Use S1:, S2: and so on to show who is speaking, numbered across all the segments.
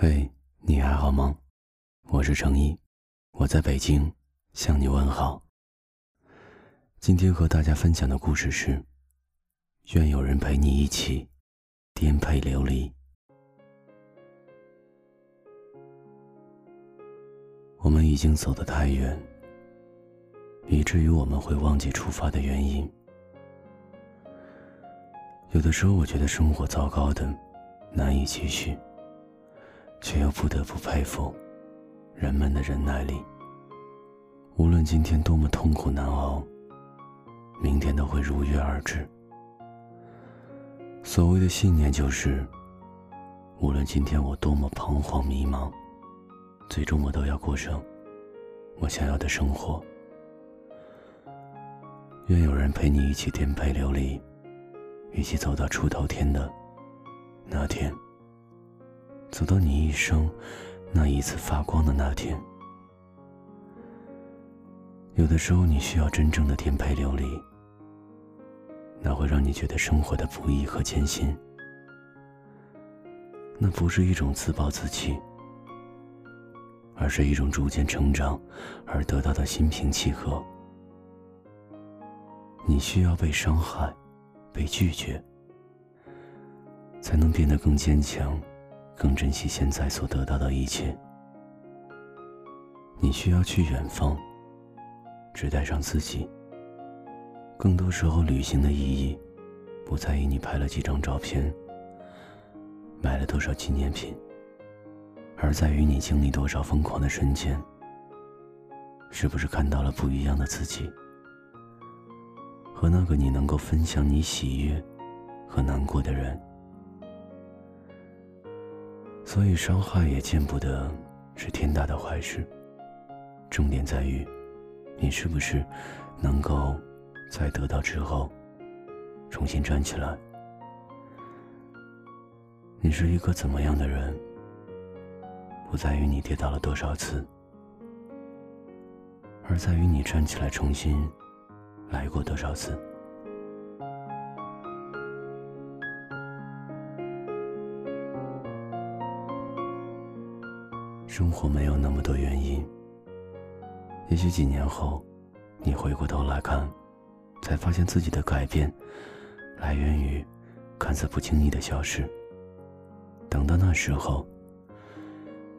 S1: 嘿，你还好吗？我是程一，我在北京向你问好。今天和大家分享的故事是：愿有人陪你一起颠沛流离。我们已经走得太远，以至于我们会忘记出发的原因。有的时候，我觉得生活糟糕的难以继续，却又不得不佩服人们的忍耐力。无论今天多么痛苦难熬，明天都会如约而至。所谓的信念就是，无论今天我多么彷徨迷茫。最终，我都要过上我想要的生活。愿有人陪你一起颠沛流离，一起走到出头天的那天，走到你一生那一次发光的那天。有的时候，你需要真正的颠沛流离，那会让你觉得生活的不易和艰辛。那不是一种自暴自弃。而是一种逐渐成长而得到的心平气和。你需要被伤害，被拒绝，才能变得更坚强，更珍惜现在所得到的一切。你需要去远方，只带上自己。更多时候，旅行的意义，不在于你拍了几张照片，买了多少纪念品。而在于你经历多少疯狂的瞬间，是不是看到了不一样的自己，和那个你能够分享你喜悦和难过的人。所以伤害也见不得是天大的坏事。重点在于，你是不是能够在得到之后重新站起来？你是一个怎么样的人？不在于你跌倒了多少次，而在于你站起来重新来过多少次。生活没有那么多原因，也许几年后，你回过头来看，才发现自己的改变来源于看似不经意的小事。等到那时候。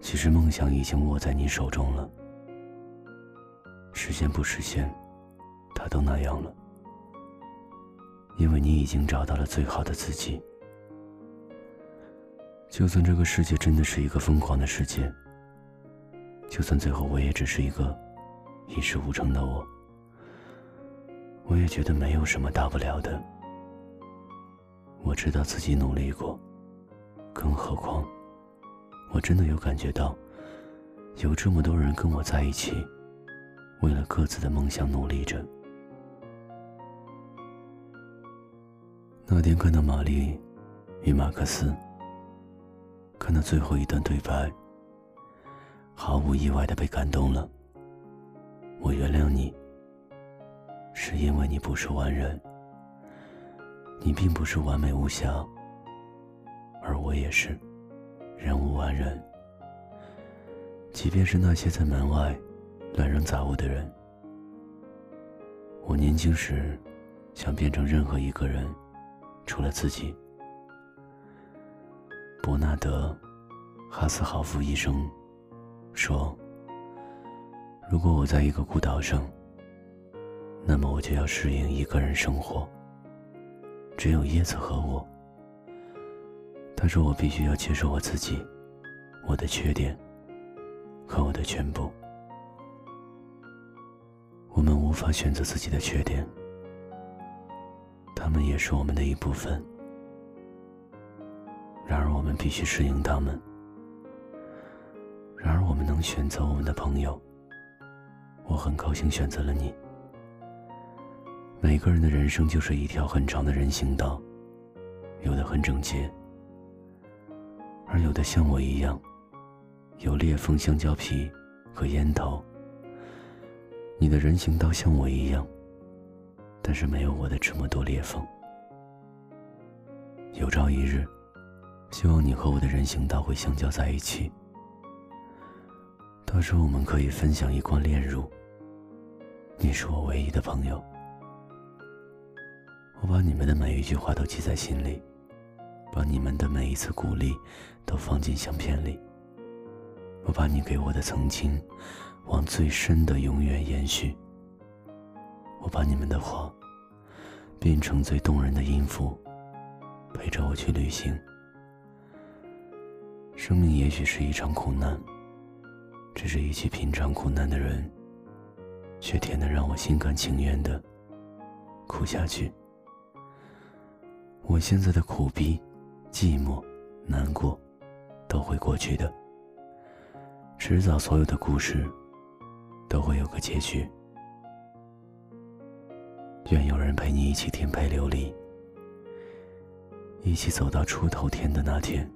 S1: 其实梦想已经握在你手中了，实现不实现，它都那样了。因为你已经找到了最好的自己。就算这个世界真的是一个疯狂的世界，就算最后我也只是一个一事无成的我，我也觉得没有什么大不了的。我知道自己努力过，更何况。我真的有感觉到，有这么多人跟我在一起，为了各自的梦想努力着。那天看到玛丽与马克思，看到最后一段对白，毫无意外的被感动了。我原谅你，是因为你不是完人，你并不是完美无瑕，而我也是。人无完人，即便是那些在门外乱扔杂物的人。我年轻时想变成任何一个人，除了自己。伯纳德·哈斯豪夫医生说：“如果我在一个孤岛上，那么我就要适应一个人生活。只有叶子和我。”他说：“我必须要接受我自己，我的缺点和我的全部。我们无法选择自己的缺点，他们也是我们的一部分。然而，我们必须适应他们。然而，我们能选择我们的朋友。我很高兴选择了你。每个人的人生就是一条很长的人行道，有的很整洁。”而有的像我一样，有裂缝、香蕉皮和烟头。你的人行道像我一样，但是没有我的这么多裂缝。有朝一日，
S2: 希望你和我的人行道会相交在一起，到时我们可以分享一光炼乳。你是我唯一的朋友，我把你们的每一句话都记在心里，把你们的每一次鼓励都放进相片里。我把你给我的曾经，往最深的永远延续。我把你们的话，变成最动人的音符，陪着我去旅行。生命也许是一场苦难，只是一起品尝苦难的人。却甜得让我心甘情愿的哭下去。我现在的苦逼、寂寞、难过，都会过去的。迟早，所有的故事都会有个结局。愿有人陪你一起颠沛流离，一起走到出头天的那天，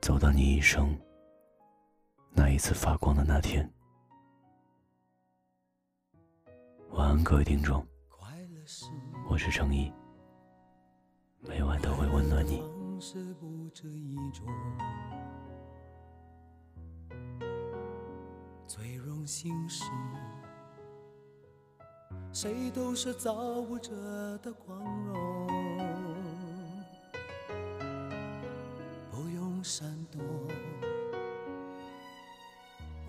S2: 走到你一生那一次发光的那天。晚安，各位听众，我是程毅，每晚都会温暖你。最荣幸是，谁都是造物者的光荣，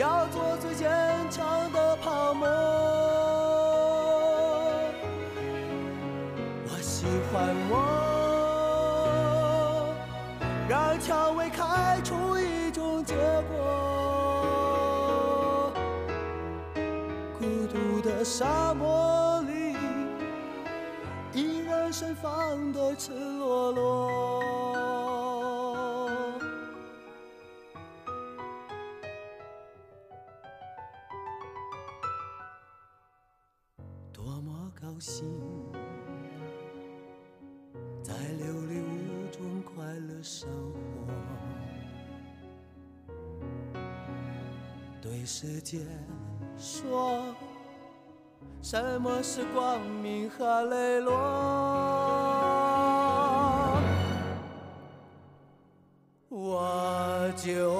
S2: 要做最坚强的泡沫。我喜欢我，让蔷薇开出一种结果。孤独的沙漠里，依然盛放的赤裸裸。高兴！在琉璃屋中快乐生活，对世界说，什么是光明和磊落？我就